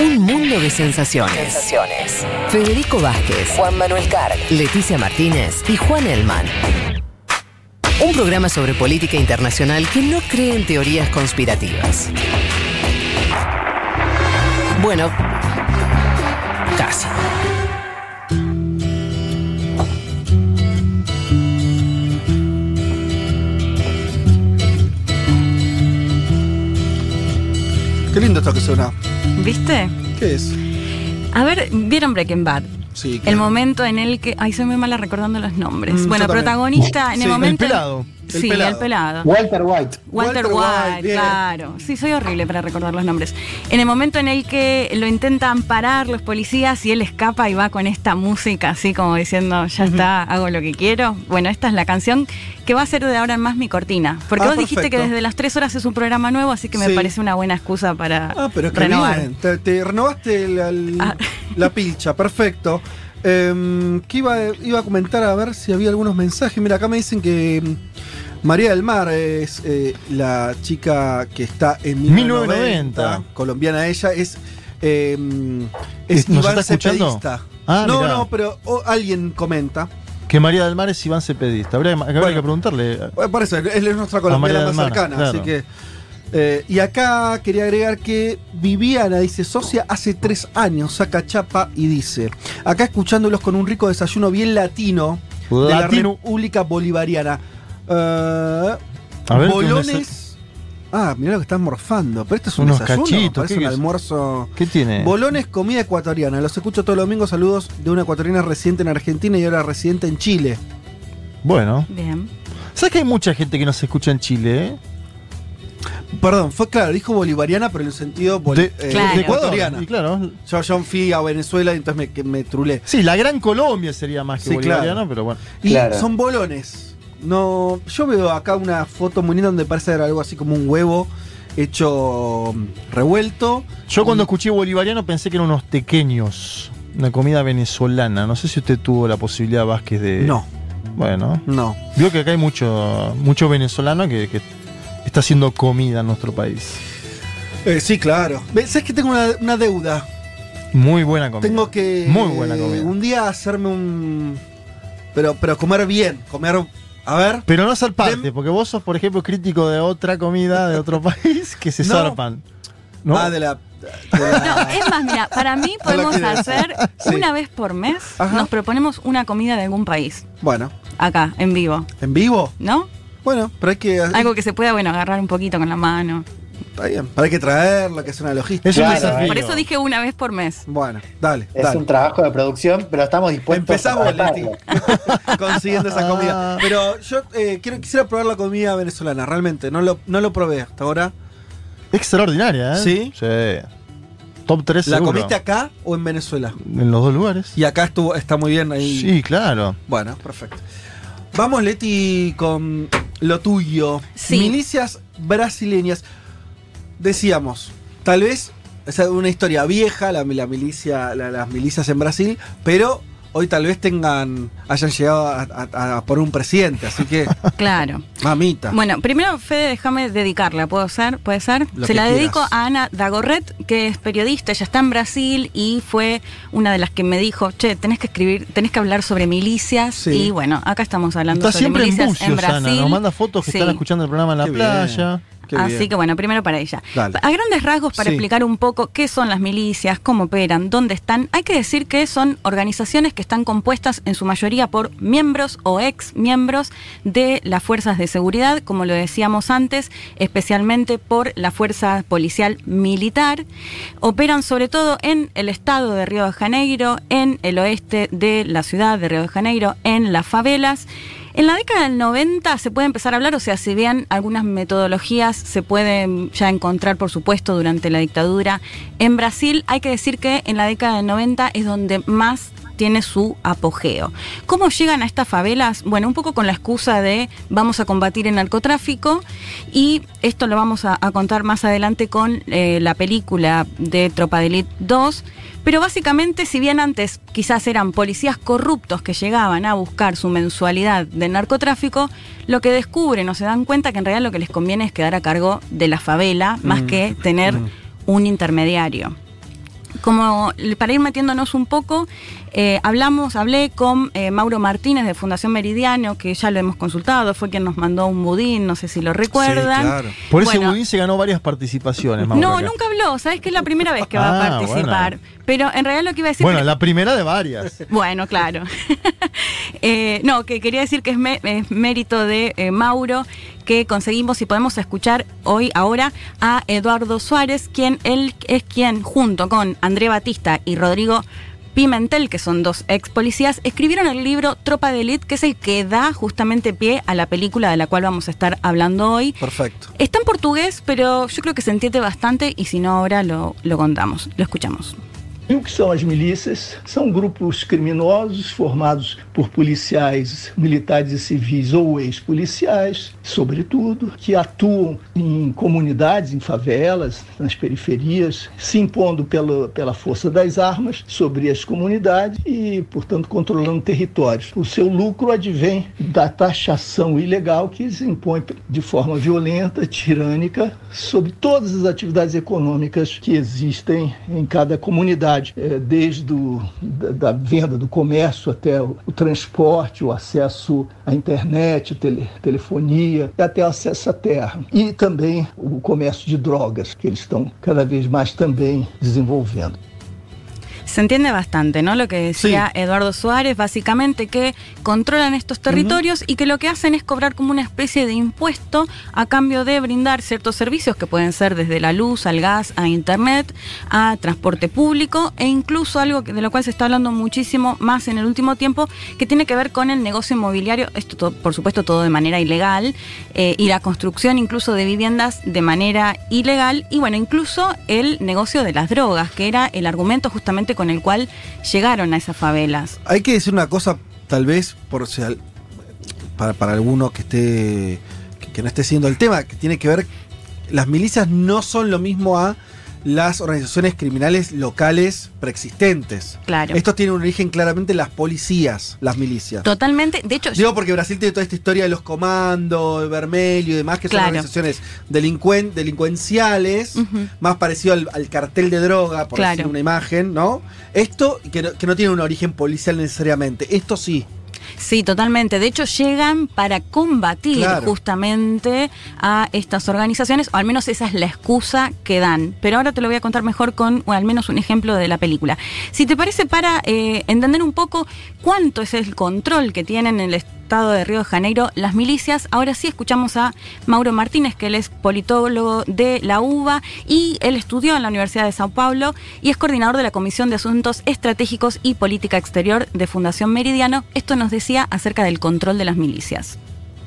Un mundo de sensaciones. Sensaciones. Federico Vázquez, Juan Manuel Carg. Leticia Martínez y Juan Elman. Un programa sobre política internacional que no cree en teorías conspirativas. Bueno, casi. Qué lindo esto que suena. ¿Viste? ¿Qué es? A ver, ¿vieron Breaking Bad? Sí, El claro. momento en el que. Ay, soy muy mala recordando los nombres. Mm, bueno, protagonista en el el momento. El pelado. El sí, pelado. el pelado. Walter White. Walter, Walter White, claro. Sí, soy horrible para recordar los nombres. En el momento en el que lo intentan parar los policías y él escapa y va con esta música así como diciendo, ya está, hago lo que quiero. Bueno, esta es la canción que va a ser de ahora en más mi cortina. Porque Ah, vos dijiste que desde las tres horas es un programa nuevo, así que me Sí. parece una buena excusa para Ah, pero qué renovar. bien. Te, te renovaste la, Ah. la pilcha, perfecto. Em, ¿Qué iba, iba a comentar a ver si había algunos mensajes? Mira, acá me dicen que María del Mar es eh, la chica que está en 1990, 1990. colombiana ella, es, em, es ¿Nos Iván está escuchando? Cepedista. Ah, no, mirá. no, pero oh, alguien comenta. Que María del Mar es Iván Cepedista. Habría, habría Bueno. que preguntarle. Bueno, por eso, él es nuestra colombiana más Mar, cercana, claro. así que. eh, y acá quería agregar que Viviana dice, socia hace tres años, saca chapa y dice, acá escuchándolos con un rico desayuno bien latino de la Latino. República Bolivariana. Eh, A ver, bolones... Ah, mirá lo que están morfando, pero esto es un Unos desayuno, cachitos, parece ¿qué un es? almuerzo... ¿Qué tiene? Bolones, comida ecuatoriana. Los escucho todos los domingos. Saludos de una ecuatoriana residente en Argentina y ahora residente en Chile. Bueno. Bien. ¿Sabes que hay mucha gente que nos escucha en Chile? eh? Perdón, fue claro, dijo bolivariana, pero en el sentido boli- De, eh, Claro. de Ecuador. ecuatoriana. Y claro. Yo, yo fui a Venezuela y entonces me, trulé. Sí, la Gran Colombia sería más que Sí, bolivariano, claro. pero bueno. Y Claro. son bolones. No, yo veo acá una foto muy linda donde parece algo así como un huevo hecho mm, revuelto. Yo cuando escuché bolivariano pensé que eran unos pequeños. Una comida venezolana. No sé si usted tuvo la posibilidad, Vázquez, de. No, Bueno. no. Vio que acá hay mucho, mucho venezolano que, que está haciendo comida en nuestro país. Eh, sí, claro. ¿Sabes que tengo una, una deuda? Muy buena comida. Tengo que Muy buena comida. un día hacerme un pero pero comer bien, comer a ver. Pero no ser parte, Dem- porque vos sos, por ejemplo, crítico de otra comida de otro país que se No. zarpan. ¿no? Ah, de la, de la- No, es más, mira, para mí podemos hacer Sí. una vez por mes, Ajá. nos proponemos una comida de algún país, Bueno, acá, en vivo, en vivo. ¿no? Bueno, pero hay que Algo que se pueda, bueno, agarrar un poquito con la mano. Está bien, pero hay que traerlo, que es una logística. es un Claro, desafío. Por eso dije una vez por mes. Bueno, dale, Es dale. un trabajo de producción, pero estamos dispuestos Empezamos, a Leti, tratarlo. consiguiendo esa comida. Ah. Pero yo eh, quiero, quisiera probar la comida venezolana, realmente. No lo, no lo probé hasta ahora. Extraordinaria, ¿eh? ¿Sí? Top 3 ¿La seguro. comiste acá o en Venezuela? En los dos lugares. Y acá estuvo, está muy bien ahí. Sí, claro. Bueno, perfecto. Vamos, Leti, con lo tuyo. Sí. Milicias brasileñas. Decíamos, tal vez es una historia vieja, la, la milicia, la- las milicias en Brasil, pero hoy tal vez tengan, hayan llegado a, a- a por un presidente, así que, Claro. mamita. Bueno, primero, Fede, déjame dedicarla, ¿puedo ser? ¿Puede ser? Lo Se la quieras. dedico a Ana Dagorret, que es periodista, ella está en Brasil y fue una de las que me dijo, che, tenés que escribir, tenés que hablar sobre milicias. Sí. Y bueno, acá estamos hablando Está sobre siempre en milicias Bucios, en Brasil. Ana. Nos manda fotos que Sí. están escuchando el programa en la Qué bien. Qué Así bien. que bueno, primero para ella. Dale. A grandes rasgos, para Sí. explicar un poco qué son las milicias, cómo operan, dónde están, hay que decir que son organizaciones que están compuestas en su mayoría por miembros o ex miembros de las fuerzas de seguridad, como lo decíamos antes, especialmente por la fuerza policial militar. Operan sobre todo en el estado de Río de Janeiro, en el oeste de la ciudad de Río de Janeiro, en las favelas. En la década del 90 se puede empezar a hablar, o sea, si bien algunas metodologías se pueden ya encontrar, por supuesto, durante la dictadura en Brasil, hay que decir que en la década del 90 es donde más tiene su apogeo. ¿Cómo llegan a estas favelas? Bueno, un poco con la excusa de vamos a combatir el narcotráfico y esto lo vamos a, a contar más adelante con eh, la película de Tropa de Elite 2. Pero básicamente, si bien antes quizás eran policías corruptos que llegaban a buscar su mensualidad de narcotráfico, lo que descubren o se dan cuenta que en realidad lo que les conviene es quedar a cargo de la favela más Mm, que tener mm. un intermediario. Como para ir metiéndonos un poco, eh, hablamos, hablé con eh, Mauro Martínez de Fundación Meridiano, que ya lo hemos consultado, fue quien nos mandó un budín, no sé si lo recuerdan. Sí, claro. Por ese Bueno. budín se ganó varias participaciones, Mauro, No, acá. nunca habló, sabes que es la primera vez que va a Ah, participar. bueno. Pero en realidad lo que iba a decir. Bueno, la primera de varias. Bueno, claro. Eh, no, que quería decir que es, mé- es mérito de eh, Mauro que conseguimos y podemos escuchar hoy, ahora, a Eduardo Suárez, quien él es quien, junto con André Batista y Rodrigo Pimentel, que son dos ex policías, escribieron el libro Tropa de Elite, que es el que da justamente pie a la película de la cual vamos a estar hablando hoy. Perfecto. Está en portugués, pero yo creo que se entiende bastante y si no ahora lo, lo contamos, lo escuchamos. E o que são as milícias? São grupos criminosos formados por policiais, militares e civis ou ex-policiais, sobretudo, que atuam em comunidades, em favelas, nas periferias, se impondo pela, pela força das armas sobre as comunidades e, portanto, controlando territórios. O seu lucro advém da taxação ilegal que se impõe de forma violenta, tirânica, sobre todas as atividades econômicas que existem em cada comunidade, eh, desde o, da, da venda do comércio até o, o transporte, o acesso à internet, tele, telefonia, até acesso à terra. E também o comércio de drogas, que eles estão cada vez mais também desenvolvendo. Se entiende bastante, ¿no? Lo que decía Eduardo Suárez, básicamente que controlan estos territorios y que lo que hacen es cobrar como una especie de impuesto a cambio de brindar ciertos servicios que pueden ser desde la luz, al gas, a internet, a transporte público e incluso algo que- de lo cual se está hablando muchísimo más en el último tiempo, que tiene que ver con el negocio inmobiliario, esto to- por supuesto todo de manera ilegal, eh, y la construcción incluso de viviendas de manera ilegal, y bueno, incluso el negocio de las drogas, que era el argumento justamente con el cual llegaron a esas favelas. Hay que decir una cosa, tal vez, por para, para alguno que esté. Que, no esté siguiendo el tema, que tiene que ver. Las milicias no son lo mismo a las organizaciones criminales locales preexistentes. Claro. Esto tiene un origen claramente en las policías, las milicias. Totalmente, de hecho, Digo porque Brasil tiene toda esta historia de los comandos, de Vermelho y demás, que son organizaciones delincuen- delincuenciales, más parecido al, al cartel de droga, por Claro. decir una imagen, ¿no? Esto que no, que no tiene un origen policial necesariamente. Esto sí. Sí, totalmente. De hecho, llegan para combatir Claro. justamente a estas organizaciones, o al menos esa es la excusa que dan. Pero ahora te lo voy a contar mejor con o al menos un ejemplo de la película. Si te parece, para eh, entender un poco cuánto es el control que tienen en el Estado de Río de Janeiro las milicias, ahora sí escuchamos a Mauro Martínez, que él es politólogo de la UBA y él estudió en la Universidad de Sao Paulo y es coordinador de la Comisión de Asuntos Estratégicos y Política Exterior de Fundación Meridiano. Esto nos acerca del control de las milicias.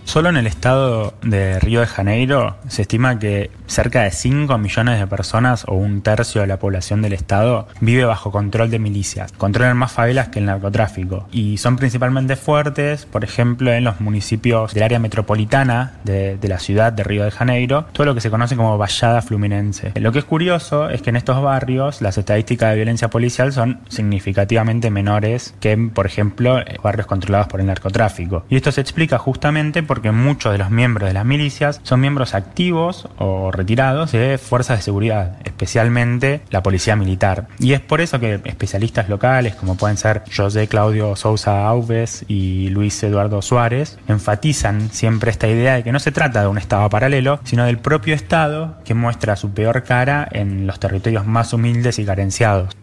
Solo en el estado de Río de Janeiro se estima que cerca de 5 millones de personas o un tercio de la población del estado vive bajo control de milicias. Controlan más favelas que el narcotráfico y son principalmente fuertes, por ejemplo, en los municipios del área metropolitana de, la ciudad de Río de Janeiro, todo lo que se conoce como vallada fluminense. Lo que es curioso es que en estos barrios las estadísticas de violencia policial son significativamente menores que, por ejemplo, barrios controlados por el narcotráfico. Y esto se explica justamente porque muchos de los miembros de las milicias son miembros activos o retirados de fuerzas de seguridad, especialmente la policía militar. Y es por eso que especialistas locales, como pueden ser José Claudio Sousa Alves y Luis Eduardo Suárez, enfatizan siempre esta idea de que no se trata de un Estado paralelo, sino del propio Estado que muestra su peor cara en los territorios más humildes y carenciados.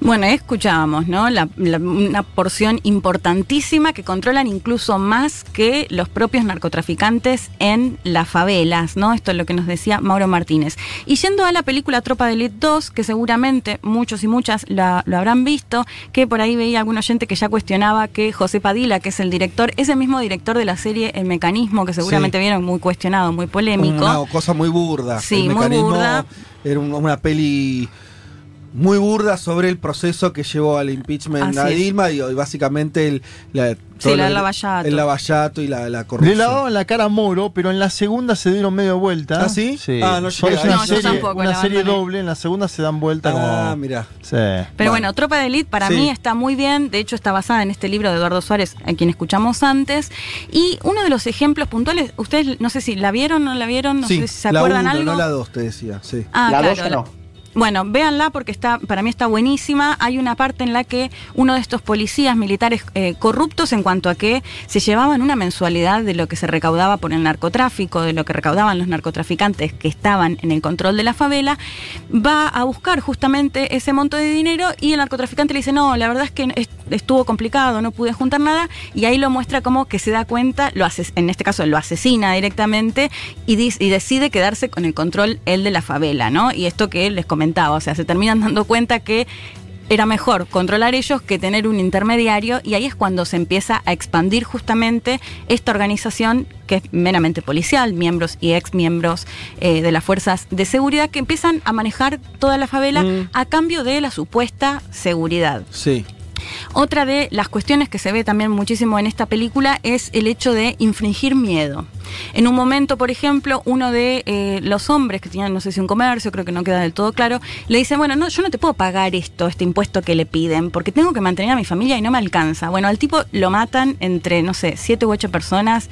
Bueno, escuchábamos, ¿no? La- la- una porción importantísima que controlan incluso más que los propios narcotraficantes en las favelas, ¿no? Esto es lo que nos decía Mauro Martínez. Y yendo a la película Tropa de Elite 2, que seguramente muchos y muchas la- lo habrán visto, que por ahí veía algún oyente que ya cuestionaba que José Padilla, que es el director, es el mismo director de la serie El Mecanismo, que seguramente Sí. vieron muy cuestionado, muy polémico. Una cosa muy burda. Sí, El muy burda. Era un- una peli muy burda sobre el proceso que llevó al impeachment Así a. Dilma y, y básicamente el, la, todo la lo- lavallato. el lavallato y la, la Le corrupción. lavaban la cara a Moro, pero en la segunda se dieron medio vuelta. ¿Ah, sí? Ah, no una eso. No, yo serie, tampoco una la serie doble, en la segunda se dan vuelta Ah, como. mira. Sí. Pero Bueno. bueno, Tropa de Elite para Sí. mí está muy bien, de hecho está basada en este libro de Eduardo Suárez, a quien escuchamos antes, y uno de los ejemplos puntuales, ustedes no sé si la vieron o no la vieron, no sí, sé si se la acuerdan uno, algo. no la dos, te decía. Sí. Ah, la claro, 2 ya no. Bueno, véanla porque está, para mí está buenísima. Hay una parte en la que uno de estos policías militares eh, corruptos en cuanto a que se llevaban una mensualidad de lo que se recaudaba por el narcotráfico, de lo que recaudaban los narcotraficantes que estaban en el control de la favela, va a buscar justamente ese monto de dinero y el narcotraficante le dice, no, la verdad es que est- estuvo complicado, no pude juntar nada, y ahí lo muestra como que se da cuenta, lo hace, en este caso lo asesina directamente y, decide quedarse con el control él de la favela, ¿no? Y esto que les comentaba, o sea, se terminan dando cuenta que era mejor controlar ellos que tener un intermediario y ahí es cuando se empieza a expandir justamente esta organización que es meramente policial, miembros y ex miembros eh, de las fuerzas de seguridad que empiezan a manejar toda la favela Mm. a cambio de la supuesta seguridad. Sí. Otra de las cuestiones que se ve también muchísimo en esta película es el hecho de infringir miedo. En un momento, por ejemplo, uno de eh, los hombres que tenían, no sé si un comercio, creo que no queda del todo claro, le dice, bueno, no, yo no te puedo pagar esto, este impuesto que le piden, porque tengo que mantener a mi familia y no me alcanza. Bueno, al tipo lo matan entre, no sé, siete u ocho personas,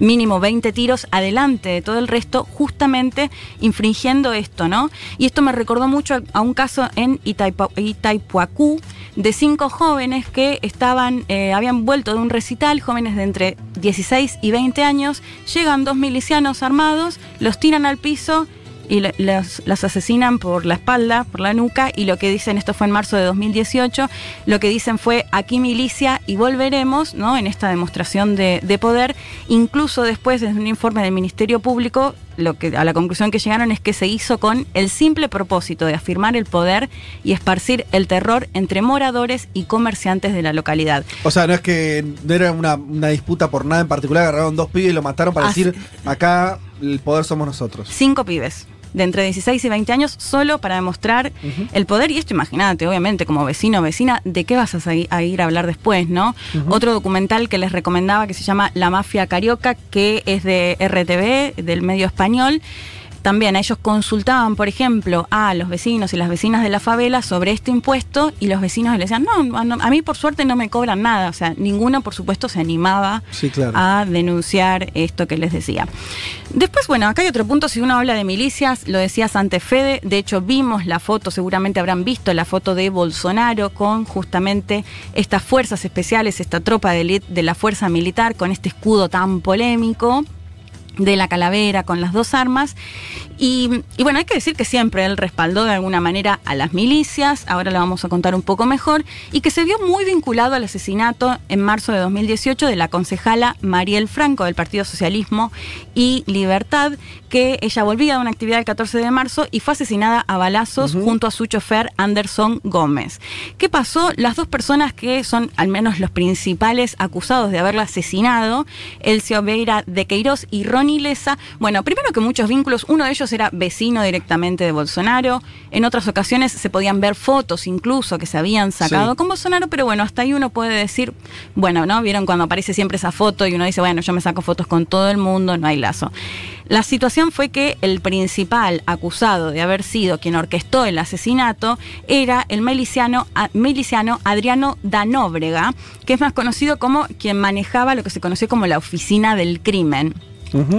mínimo 20 tiros adelante de todo el resto, justamente infringiendo esto, ¿no? Y esto me recordó mucho a, un caso en Itaipuacú de cinco jóvenes que estaban, eh, habían vuelto de un recital, jóvenes de entre 16 y 20 años, llegan dos milicianos armados, los tiran al piso y los, los asesinan por la espalda, por la nuca, y lo que dicen, esto fue en marzo de 2018, lo que dicen fue aquí milicia y volveremos, ¿no? En esta demostración de, de poder, incluso después desde un informe del Ministerio Público, lo que a la conclusión que llegaron es que se hizo con el simple propósito de afirmar el poder y esparcir el terror entre moradores y comerciantes de la localidad. O sea, no es que no era una, una disputa por nada en particular, agarraron dos pibes y lo mataron para Así- decir, acá el poder somos nosotros. Cinco pibes de entre 16 y 20 años solo para demostrar el poder. Y esto imagínate, obviamente, como vecino o vecina, ¿de qué vas a, ir a hablar después, no? Otro documental que les recomendaba que se llama La Mafia Carioca, que es de RTV, del medio español. También ellos consultaban, por ejemplo, a los vecinos y las vecinas de la favela sobre este impuesto y los vecinos le decían, no, no, a mí por suerte no me cobran nada. O sea, ninguno, por supuesto, se animaba Sí, claro. a denunciar esto que les decía. Después, bueno, acá hay otro punto, si uno habla de milicias, lo decías antes Fede, de hecho vimos la foto, seguramente habrán visto la foto de Bolsonaro con justamente estas fuerzas especiales, esta tropa de de la fuerza militar, con este escudo tan polémico de la calavera con las dos armas. Y, y bueno, hay que decir que siempre él respaldó de alguna manera a las milicias, ahora lo vamos a contar un poco mejor, y que se vio muy vinculado al asesinato en marzo de 2018 de la concejala Mariel Franco del Partido Socialismo y Libertad, que ella volvía de una actividad el 14 de marzo y fue asesinada a balazos junto a su chofer Anderson Gómez. ¿Qué pasó? Las dos personas que son al menos los principales acusados de haberla asesinado, Elcio Veira de Queiroz y Leza, bueno, primero que muchos vínculos, uno de ellos era vecino directamente de Bolsonaro, en otras ocasiones se podían ver fotos incluso que se habían sacado Sí. con Bolsonaro, pero bueno, hasta ahí uno puede decir, bueno, ¿no? Vieron cuando aparece siempre esa foto y uno dice, bueno, yo me saco fotos con todo el mundo, no hay lazo. La situación fue que el principal acusado de haber sido quien orquestó el asesinato era el miliciano, miliciano Adriano Danóbrega, que es más conocido como quien manejaba lo que se conoció como la oficina del crimen.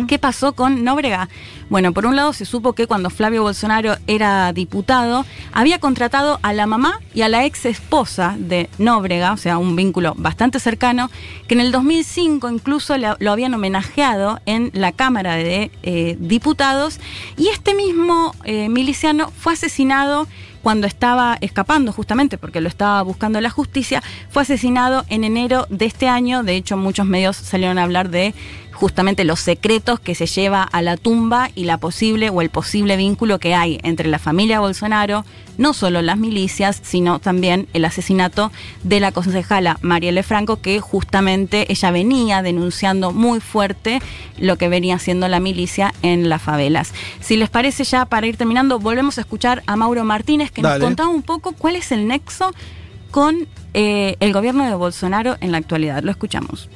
¿Qué pasó con Nóbrega? Bueno, por un lado se supo que cuando Flavio Bolsonaro era diputado, había contratado a la mamá y a la ex esposa de Nóbrega, o sea, un vínculo bastante cercano, que en el 2005 incluso lo habían homenajeado en la Cámara de eh, Diputados, y este mismo eh, miliciano fue asesinado cuando estaba escapando justamente porque lo estaba buscando la justicia, fue asesinado en enero de este año. De hecho, muchos medios salieron a hablar de justamente los secretos que se lleva a la tumba y la posible o el posible vínculo que hay entre la familia Bolsonaro, no solo las milicias, sino también el asesinato de la concejala Marielle Franco, que justamente ella venía denunciando muy fuerte lo que venía haciendo la milicia en las favelas. Si les parece ya para ir terminando, volvemos a escuchar a Mauro Martínez que Dale. nos contaba un poco cuál es el nexo con eh, el gobierno de Bolsonaro en la actualidad. Lo escuchamos.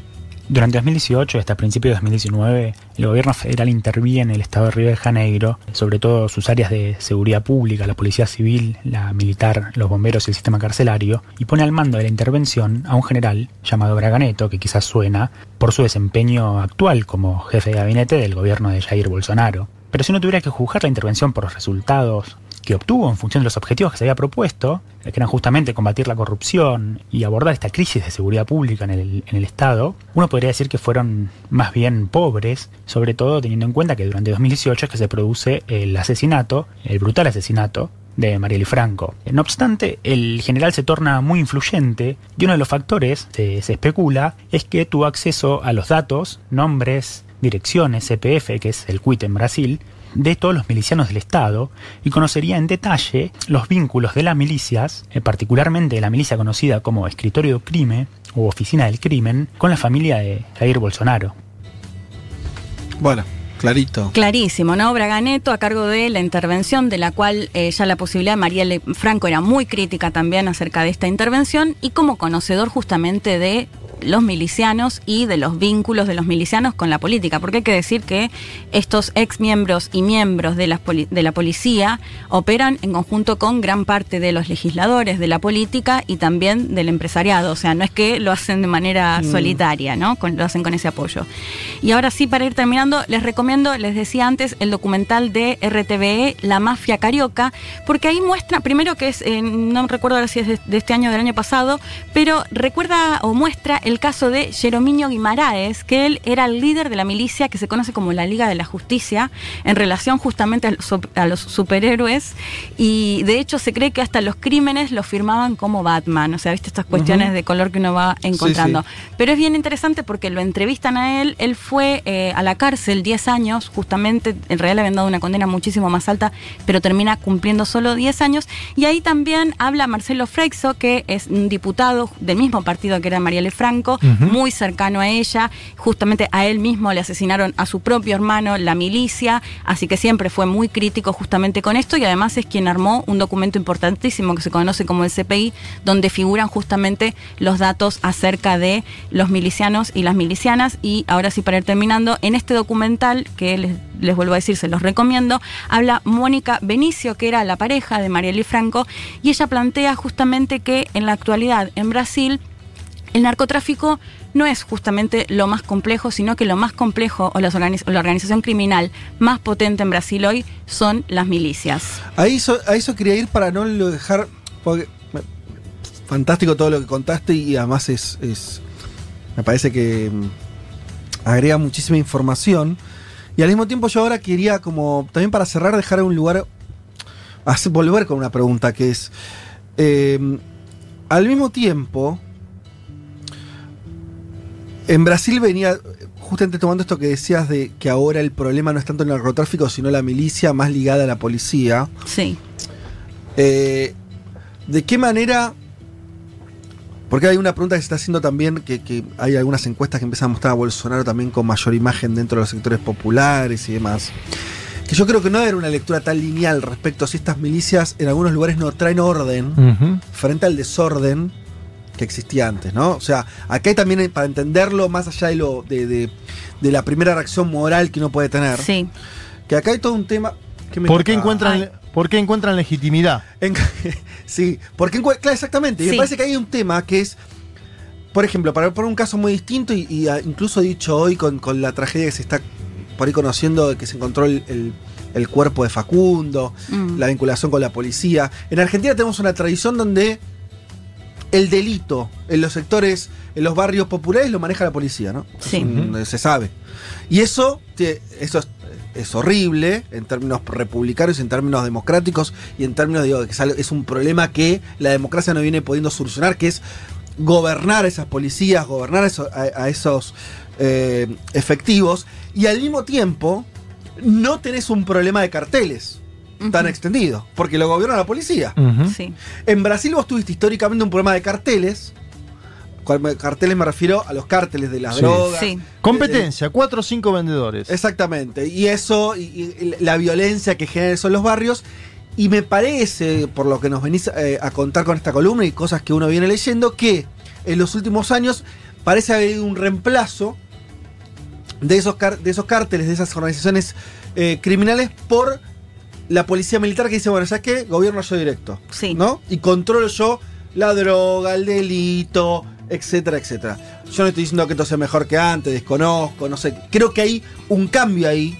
Durante 2018 y hasta principios de 2019, el gobierno federal interviene en el estado de Río de Janeiro, sobre todo sus áreas de seguridad pública, la policía civil, la militar, los bomberos y el sistema carcelario, y pone al mando de la intervención a un general llamado Braganeto, que quizás suena, por su desempeño actual como jefe de gabinete del gobierno de Jair Bolsonaro. Pero si uno tuviera que juzgar la intervención por los resultados que obtuvo en función de los objetivos que se había propuesto, que eran justamente combatir la corrupción y abordar esta crisis de seguridad pública en el, Estado, uno podría decir que fueron más bien pobres, sobre todo teniendo en cuenta que durante 2018 es que se produce el asesinato, el brutal asesinato de Marielle Franco. No obstante, el general se torna muy influyente y uno de los factores, se, se especula, es que tuvo acceso a los datos, nombres, direcciones, CPF, que es el CUIT en Brasil, de todos los milicianos del Estado y conocería en detalle los vínculos de las milicias, eh, particularmente de la milicia conocida como Escritorio del Crimen o Oficina del Crimen, con la familia de Jair Bolsonaro. Bueno, clarito. Clarísimo, ¿no? Braganeto a cargo de la intervención, de la cual eh, ya la posibilidad de Marielle Franco era muy crítica también acerca de esta intervención y como conocedor justamente de los milicianos y de los vínculos de los milicianos con la política, porque hay que decir que estos ex miembros y miembros de la, de la policía operan en conjunto con gran parte de los legisladores, de la política y también del empresariado, o sea, no es que lo hacen de manera Mm. solitaria, ¿no? Con- lo hacen con ese apoyo. Y ahora sí, para ir terminando, les recomiendo, les decía antes, el documental de RTVE, La Mafia Carioca, porque ahí muestra, primero que es, eh, no recuerdo ahora si es de, de este año o del año pasado, pero recuerda o muestra el caso de Jerominio Guimaraes, que él era el líder de la milicia que se conoce como la Liga de la Justicia, en relación justamente a los, sup- a los superhéroes, y de hecho se cree que hasta los crímenes los firmaban como Batman, o sea, viste estas cuestiones de color que uno va encontrando. sí. Pero es bien interesante porque lo entrevistan a él, él fue eh, a la cárcel 10 años, justamente, en realidad le habían dado una condena muchísimo más alta, pero termina cumpliendo solo 10 años, y ahí también habla Marcelo Freixo, que es un diputado del mismo partido que era Marielle Franco, Muy cercano a ella, justamente a él mismo le asesinaron a su propio hermano, la milicia, así que siempre fue muy crítico justamente con esto. Y además es quien armó un documento importantísimo que se conoce como el CPI, donde figuran justamente los datos acerca de los milicianos y las milicianas. Y ahora sí para ir terminando, en este documental que les, les vuelvo a decir, se los recomiendo, habla Mónica Benicio, que era la pareja de Marielle Franco, y ella plantea justamente que en la actualidad en Brasil el narcotráfico no es justamente lo más complejo, sino que lo más complejo o, la organización criminal más potente en Brasil hoy son las milicias. A eso, a eso quería ir para no dejar. Fantástico todo lo que contaste y además es. es- me parece que mm, agrega muchísima información. Y al mismo tiempo, yo ahora quería, como también para cerrar, dejar un lugar. volver con una pregunta que es. eh, al mismo tiempo. En Brasil venía, justamente tomando esto que decías de que ahora el problema no es tanto el narcotráfico, sino la milicia más ligada a la policía. Sí, Eh, ¿De qué manera? Porque hay una pregunta que se está haciendo también, que, que hay algunas encuestas que empiezan a mostrar a Bolsonaro también con mayor imagen dentro de los sectores populares y demás. Que yo creo que no era una lectura tan lineal respecto a si estas milicias en algunos lugares no traen orden frente al desorden que existía antes, ¿no? O sea, acá hay también, para entenderlo, más allá de, lo, de, de- de la primera reacción moral que uno puede tener, sí. que acá hay todo un tema... Que me ¿Por qué, encuentran. ¿Por qué encuentran legitimidad? En- sí, porque claro, exactamente. Y me parece que hay un tema que es, por ejemplo, para poner un caso muy distinto y, y, incluso dicho hoy con, con la tragedia que se está por ahí conociendo de que se encontró el, el- el cuerpo de Facundo, Mm. la vinculación con la policía. En Argentina tenemos una tradición donde el delito en los sectores, en los barrios populares lo maneja la policía, ¿no? Sí. Un- se sabe. Y eso, eso es, es horrible en términos republicanos, en términos democráticos y en términos, digo, que es, un problema que la democracia no viene pudiendo solucionar, que es gobernar a esas policías, gobernar a, a esos eh, efectivos y al mismo tiempo no tenés un problema de carteles tan extendido, porque lo gobierna la policía. Sí. En Brasil vos tuviste históricamente un problema de carteles. Carteles me refiero a los cárteles de las Sí. drogas. Sí. Competencia, cuatro o cinco vendedores. Exactamente. Y eso, y, y la violencia que genera eso en los barrios. Y me parece, por lo que nos venís eh, a contar con esta columna y cosas que uno viene leyendo, que en los últimos años parece haber habido un reemplazo de esos, de esos cárteles, de esas organizaciones eh, criminales por la policía militar que dice, bueno, ¿sabes qué? Gobierno yo directo. Sí. ¿No? Y controlo yo la droga, el delito, etcétera, etcétera. Yo no estoy diciendo que esto sea mejor que antes, desconozco, no sé. Creo que hay un cambio ahí,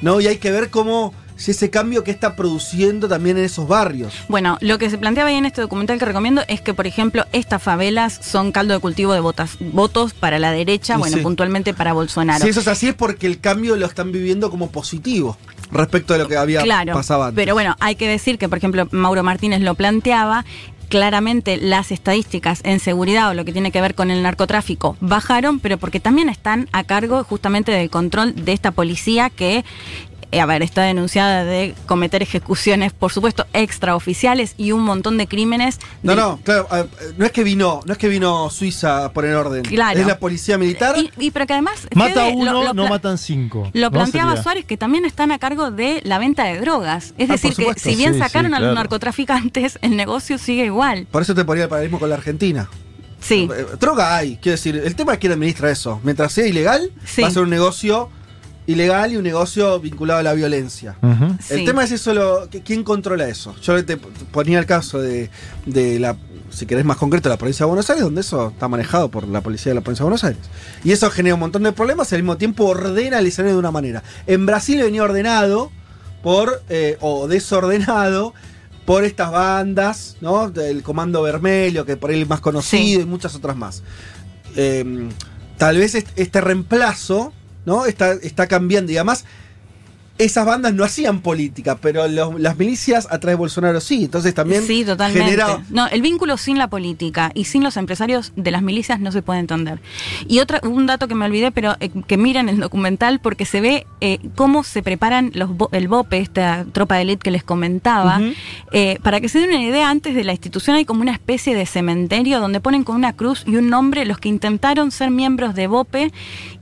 ¿no? Y hay que ver cómo si ese cambio que está produciendo también en esos barrios. Bueno, lo que se planteaba ahí en este documental que recomiendo es que, por ejemplo, estas favelas son caldo de cultivo de votas, votos para la derecha, Y bueno, sí. puntualmente para Bolsonaro. Si eso es así es porque el cambio lo están viviendo como positivo respecto a lo que había claro, pasado antes. Pero bueno, hay que decir que, por ejemplo, Mauro Martínez lo planteaba. Claramente las estadísticas en seguridad o lo que tiene que ver con el narcotráfico bajaron, pero porque también están a cargo justamente del control de esta policía que, a ver, está denunciada de cometer ejecuciones, por supuesto, extraoficiales y un montón de crímenes. No, de- no, claro, a- no es que vino, no es que vino Suiza a poner orden. Claro. Es la policía militar. Y, y pero que además. Mata Fede, uno, lo- lo no matan cinco. Lo ¿no? planteaba Sería. Suárez, que también están a cargo de la venta de drogas. Es Ah, decir, por que si bien Sí, sacaron sí, a los claro. narcotraficantes, el negocio sigue igual. Por eso te ponía el paralelismo con la Argentina. Sí. Eh, Droga hay, quiero decir, el tema es quién administra eso. Mientras sea ilegal, Sí. va a ser un negocio ilegal y un negocio vinculado a la violencia. El Sí. tema es eso, lo, ¿quién controla eso? Yo te ponía el caso de, de la, si querés más concreto, la provincia de Buenos Aires, donde eso está manejado por la policía de la provincia de Buenos Aires. Y eso genera un montón de problemas y al mismo tiempo ordena el escenario de una manera. En Brasil venía ordenado por, eh, o desordenado, por estas bandas, ¿no? Del Comando Vermelho, que por ahí es más conocido, Sí. y muchas otras más. Eh, tal vez est- este reemplazo, ¿no? Está, está cambiando. Y además, esas bandas no hacían política, pero los- las milicias a través de Bolsonaro sí. Entonces también Sí, totalmente. genera. No, el vínculo sin la política y sin los empresarios de las milicias no se puede entender. Y otra, un dato que me olvidé, pero eh, que miren el documental porque se ve eh, cómo se preparan los el BOPE, esta tropa de élite que les comentaba. Eh, para que se den una idea, antes de la institución hay como una especie de cementerio donde ponen con una cruz y un nombre los que intentaron ser miembros de BOPE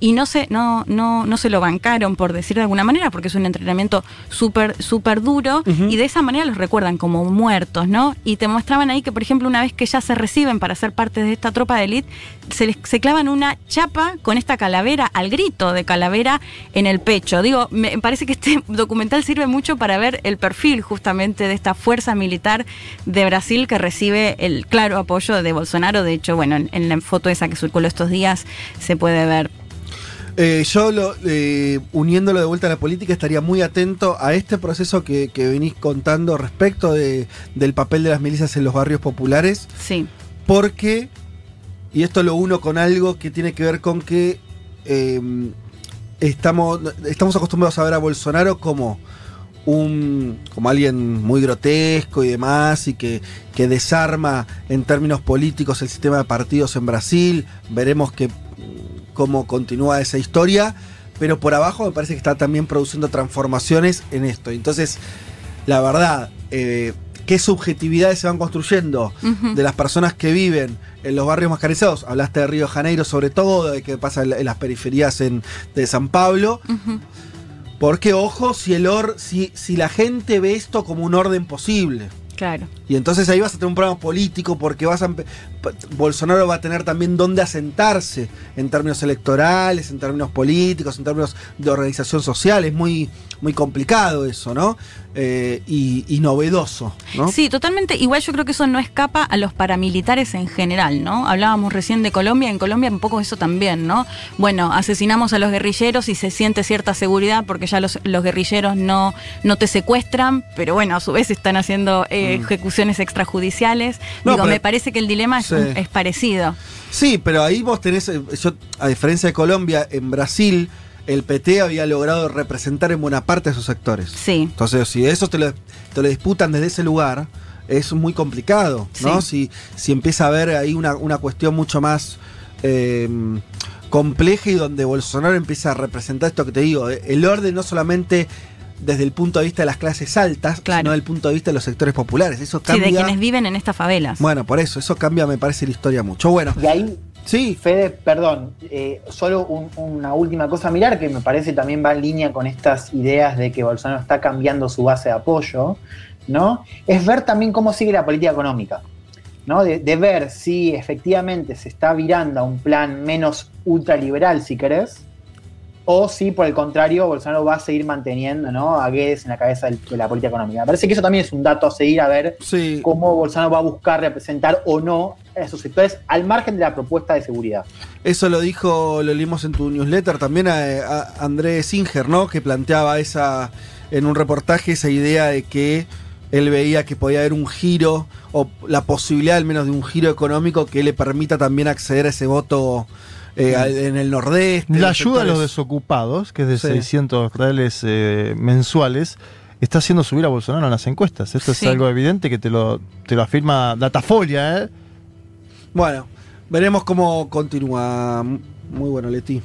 y no se, no, no, no se lo bancaron, por decir de alguna manera, porque es un entrenamiento súper, súper duro, y de esa manera los recuerdan como muertos, ¿no? Y te mostraban ahí que, por ejemplo, una vez que ya se reciben para ser parte de esta tropa de élite, se les se clavan una chapa con esta calavera, al grito de calavera en el pecho. Digo, me parece que este documental sirve mucho para ver el perfil justamente de esta fuerza militar de Brasil que recibe el claro apoyo de Bolsonaro. De hecho, bueno, en, en la foto esa que circuló estos días se puede ver. Eh, yo, lo, eh, uniéndolo de vuelta a la política, estaría muy atento a este proceso que, que venís contando respecto de- del papel de las milicias en los barrios populares, Sí, porque, y esto lo uno con algo que tiene que ver con que eh, estamos, estamos acostumbrados a ver a Bolsonaro como un como alguien muy grotesco y demás y que, que desarma en términos políticos el sistema de partidos en Brasil. Veremos que cómo continúa esa historia pero por abajo me parece que está también produciendo transformaciones en esto entonces la verdad eh, qué subjetividades se van construyendo de las personas que viven en los barrios mascarizados. Hablaste de Río Janeiro sobre todo, de qué pasa en, la- en las periferias en- de San Pablo. Porque, ojo, si, el or, si, si la gente ve esto como un orden posible. claro. Y entonces ahí vas a tener un problema político porque vas a Bolsonaro va a tener también dónde asentarse en términos electorales, en términos políticos, en términos de organización social. Es muy, muy complicado eso, ¿no? Eh, y, y novedoso, ¿no? Sí, totalmente. Igual yo creo que eso no escapa a los paramilitares en general, ¿no? Hablábamos recién de Colombia, en Colombia un poco eso también, ¿no? Bueno, asesinamos a los guerrilleros y se siente cierta seguridad porque ya los, los guerrilleros no, no te secuestran, pero bueno, a su vez están haciendo eh, Mm. ejecuciones extrajudiciales. No, Digo, me parece que el dilema es, Sí. es parecido. Sí, pero ahí vos tenés, eh, yo, a diferencia de Colombia, en Brasil el PT había logrado representar en buena parte a esos sectores. Sí. Entonces, si eso te lo, te lo disputan desde ese lugar, es muy complicado, ¿no? Si, si empieza a haber ahí una, una cuestión mucho más eh, compleja y donde Bolsonaro empieza a representar esto que te digo, eh, el orden no solamente desde el punto de vista de las clases altas, Claro. sino desde el punto de vista de los sectores populares. Eso Sí, de quienes viven en estas favelas. Bueno, por eso, eso cambia, me parece, la historia mucho. Bueno, Y ahí, sí, Fede, perdón, eh, solo un- una última cosa a mirar que me parece también va en línea con estas ideas de que Bolsonaro está cambiando su base de apoyo, ¿no? Es ver también cómo sigue la política económica, ¿no? De, de ver si efectivamente se está virando a un plan menos ultraliberal, si querés, o si por el contrario Bolsonaro va a seguir manteniendo ¿no? a Guedes en la cabeza de la política económica. Me parece que eso también es un dato a seguir a ver sí. cómo Bolsonaro va a buscar representar o no a esos sectores al margen de la propuesta de seguridad. Eso lo dijo, lo leímos en tu newsletter también a, a Andrés Singer, ¿no? Que planteaba esa, en un reportaje esa idea de que él veía que podía haber un giro o la posibilidad al menos de un giro económico que le permita también acceder a ese voto eh, en el nordeste. La ayuda a los sectores- desocupados, que es de Sí. 600 reales eh, mensuales, está haciendo subir a Bolsonaro en las encuestas. Esto Sí. es algo evidente que te lo, te lo afirma Datafolia, ¿eh? Bueno, veremos cómo continúa. Muy bueno, Leti.